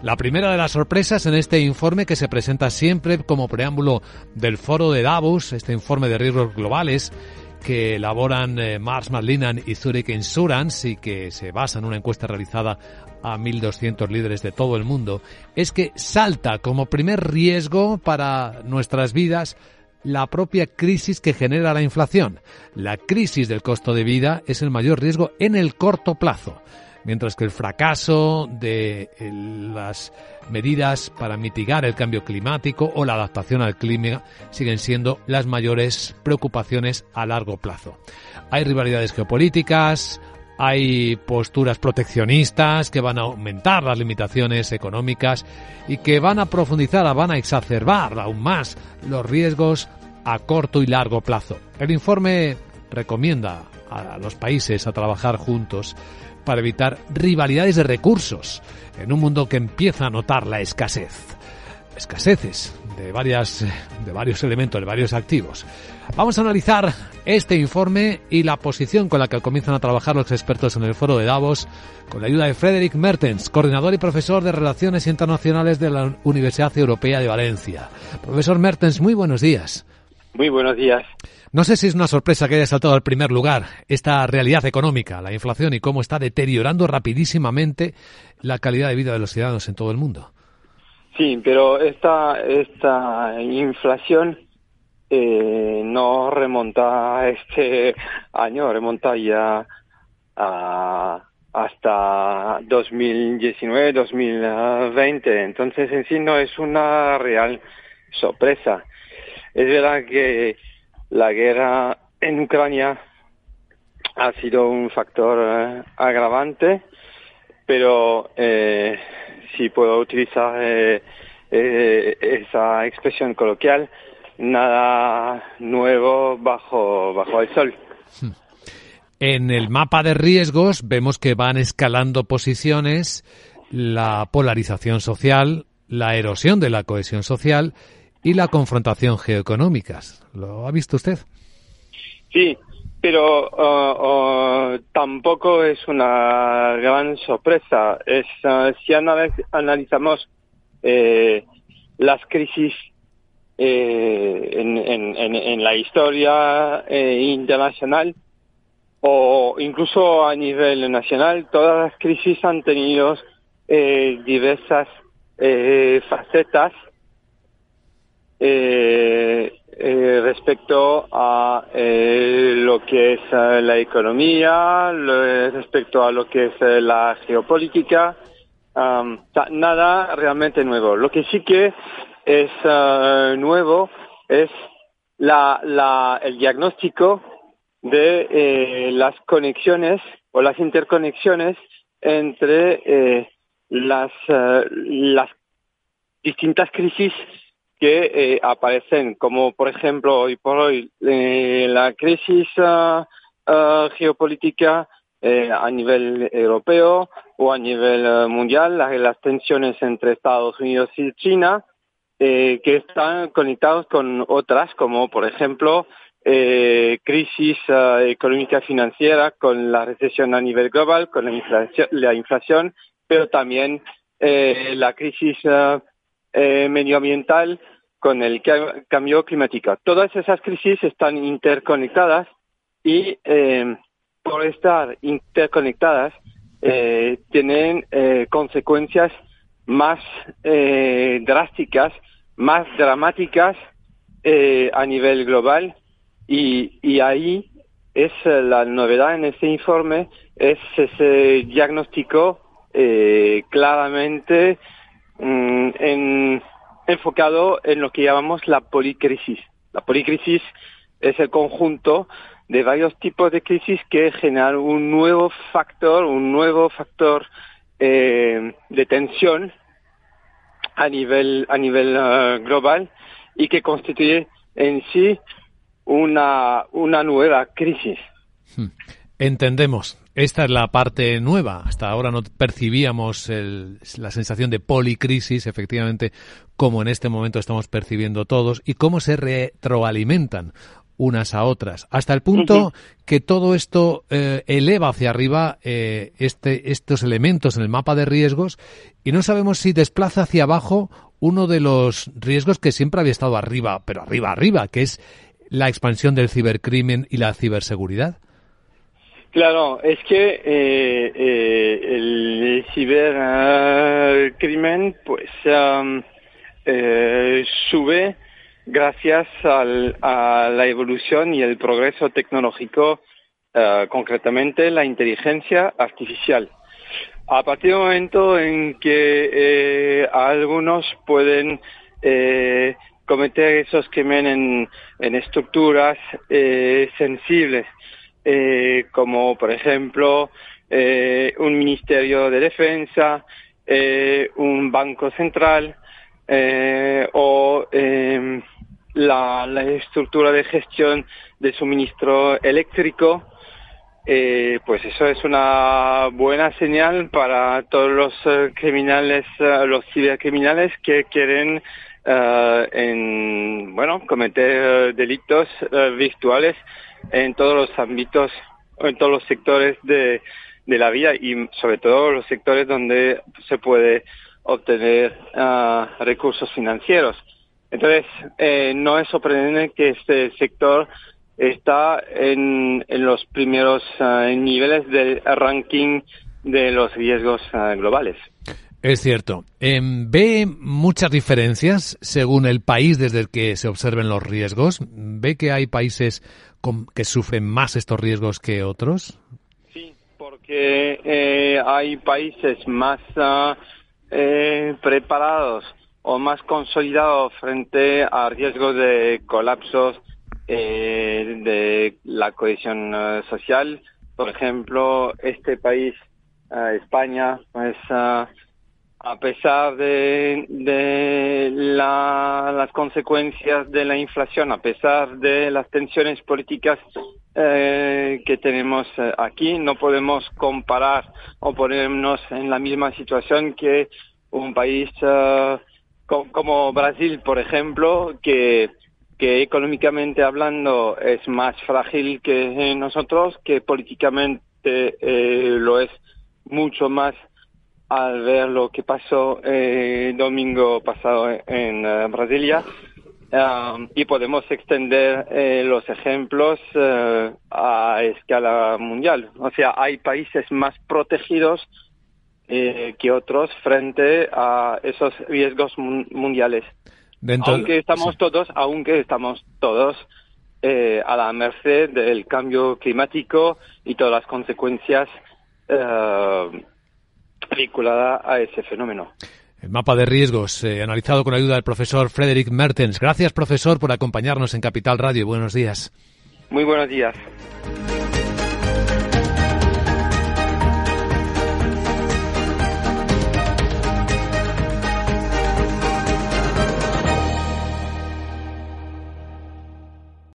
La primera de las sorpresas en este informe que se presenta siempre como preámbulo del foro de Davos, este informe de riesgos globales que elaboran eh, Mars Marlinan y Zurich Insurance y que se basa en una encuesta realizada a 1.200 líderes de todo el mundo, es que salta como primer riesgo para nuestras vidas la propia crisis que genera la inflación. La crisis del costo de vida es el mayor riesgo en el corto plazo mientras que el fracaso de las medidas para mitigar el cambio climático o la adaptación al clima siguen siendo las mayores preocupaciones a largo plazo. Hay rivalidades geopolíticas, hay posturas proteccionistas que van a aumentar las limitaciones económicas y que van a profundizar, van a exacerbar aún más los riesgos a corto y largo plazo. El informe recomienda a los países a trabajar juntos para evitar rivalidades de recursos en un mundo que empieza a notar la escasez. Escaseces de, varias, de varios elementos, de varios activos. Vamos a analizar este informe y la posición con la que comienzan a trabajar los expertos en el foro de Davos con la ayuda de Frederick Mertens, coordinador y profesor de Relaciones Internacionales de la Universidad Europea de Valencia. Profesor Mertens, muy buenos días. Muy buenos días. No sé si es una sorpresa que haya saltado al primer lugar esta realidad económica, la inflación y cómo está deteriorando rapidísimamente la calidad de vida de los ciudadanos en todo el mundo. Sí, pero esta, esta inflación eh, no remonta a este año, remonta ya a, hasta 2019, 2020. Entonces, en sí no es una real sorpresa. Es verdad que la guerra en Ucrania ha sido un factor eh, agravante, pero eh, si puedo utilizar eh, esa expresión coloquial, nada nuevo bajo, bajo el sol. Hmm. En el mapa de riesgos vemos que van escalando posiciones la polarización social, la erosión de la cohesión social y la confrontación geoeconómica. ¿Lo ha visto usted? Sí, pero uh, uh, tampoco es una gran sorpresa. Es, uh, si analizamos eh, las crisis eh, en, la historia eh, internacional o incluso a nivel nacional, todas las crisis han tenido diversas facetas eh, eh, respecto a eh, lo que es eh, la economía, respecto a lo que es eh, la geopolítica, nada realmente nuevo. Lo que sí que es nuevo es la, la, el diagnóstico de las conexiones o las interconexiones entre las, las distintas crisis que eh, aparecen, como por ejemplo hoy por hoy eh, la crisis uh, uh, geopolítica eh, a nivel europeo o a nivel mundial, las, tensiones entre Estados Unidos y China, que están conectados con otras, como por ejemplo crisis económica financiera, con la recesión a nivel global, con la inflación, la inflación pero también la crisis eh, medioambiental con el cambio climático. Todas esas crisis están interconectadas y eh, por estar interconectadas eh, tienen eh, consecuencias más eh, drásticas, más dramáticas eh, a nivel global y, y ahí es la novedad en este informe, es ese diagnóstico claramente Mm, en, enfocado en lo que llamamos la policrisis. La policrisis es el conjunto de varios tipos de crisis que generan un nuevo factor, un nuevo factor eh, de tensión a nivel a nivel uh, global y que constituye en sí una una nueva crisis. Hmm. Entendemos. Esta es la parte nueva. Hasta ahora no percibíamos la sensación de policrisis, efectivamente, como en este momento estamos percibiendo todos, y cómo se retroalimentan unas a otras, hasta el punto que todo esto eh, eleva hacia arriba eh, este, estos elementos en el mapa de riesgos y no sabemos si desplaza hacia abajo uno de los riesgos que siempre había estado arriba, pero arriba, arriba, que es la expansión del cibercrimen y la ciberseguridad. Claro, es que eh, eh, el cibercrimen pues eh, sube gracias al, a la evolución y el progreso tecnológico, concretamente la inteligencia artificial. A partir del momento en que algunos pueden cometer esos crímenes en estructuras sensibles, eh, como por ejemplo eh, un Ministerio de Defensa, eh, un Banco Central o em, la, la, estructura de gestión de suministro eléctrico. pues eso es una buena señal para todos los criminales, los cibercriminales que quieren en, bueno, cometer delitos virtuales en todos los ámbitos, en todos los sectores de, de la vida y sobre todo los sectores donde se puede obtener ah, recursos financieros. Entonces, eh, no es sorprendente que este sector está en, en los primeros niveles del ranking de los riesgos ah, globales. Es cierto. Em, ¿Ve muchas diferencias según el país desde el que se observen los riesgos? ¿Ve que hay países que sufren más estos riesgos que otros? Sí, porque eh, hay países más ah, eh, preparados o más consolidados frente a riesgos de colapsos eh, de la cohesión ah, social. Por ejemplo, este país, ah, España, pues a pesar de, de las consecuencias de la inflación, a pesar de las tensiones políticas eh, que tenemos eh, aquí, no podemos comparar o ponernos en la misma situación que un país uh, como Brasil, por ejemplo, que, económicamente hablando es más frágil que nosotros, que políticamente eh, lo es mucho más al ver lo que pasó el eh, domingo pasado en uh, Brasilia um, y podemos extender eh, los ejemplos uh, a escala mundial. O sea, hay países más protegidos eh, que otros frente a esos riesgos mundiales. aunque estamos todos, aunque estamos todos eh, a la merced del cambio climático y todas las consecuencias vinculada a ese fenómeno. El mapa de riesgos, eh, analizado con ayuda del profesor Frederick Mertens. Gracias, profesor, por acompañarnos en Capital Radio. Buenos días. Muy buenos días.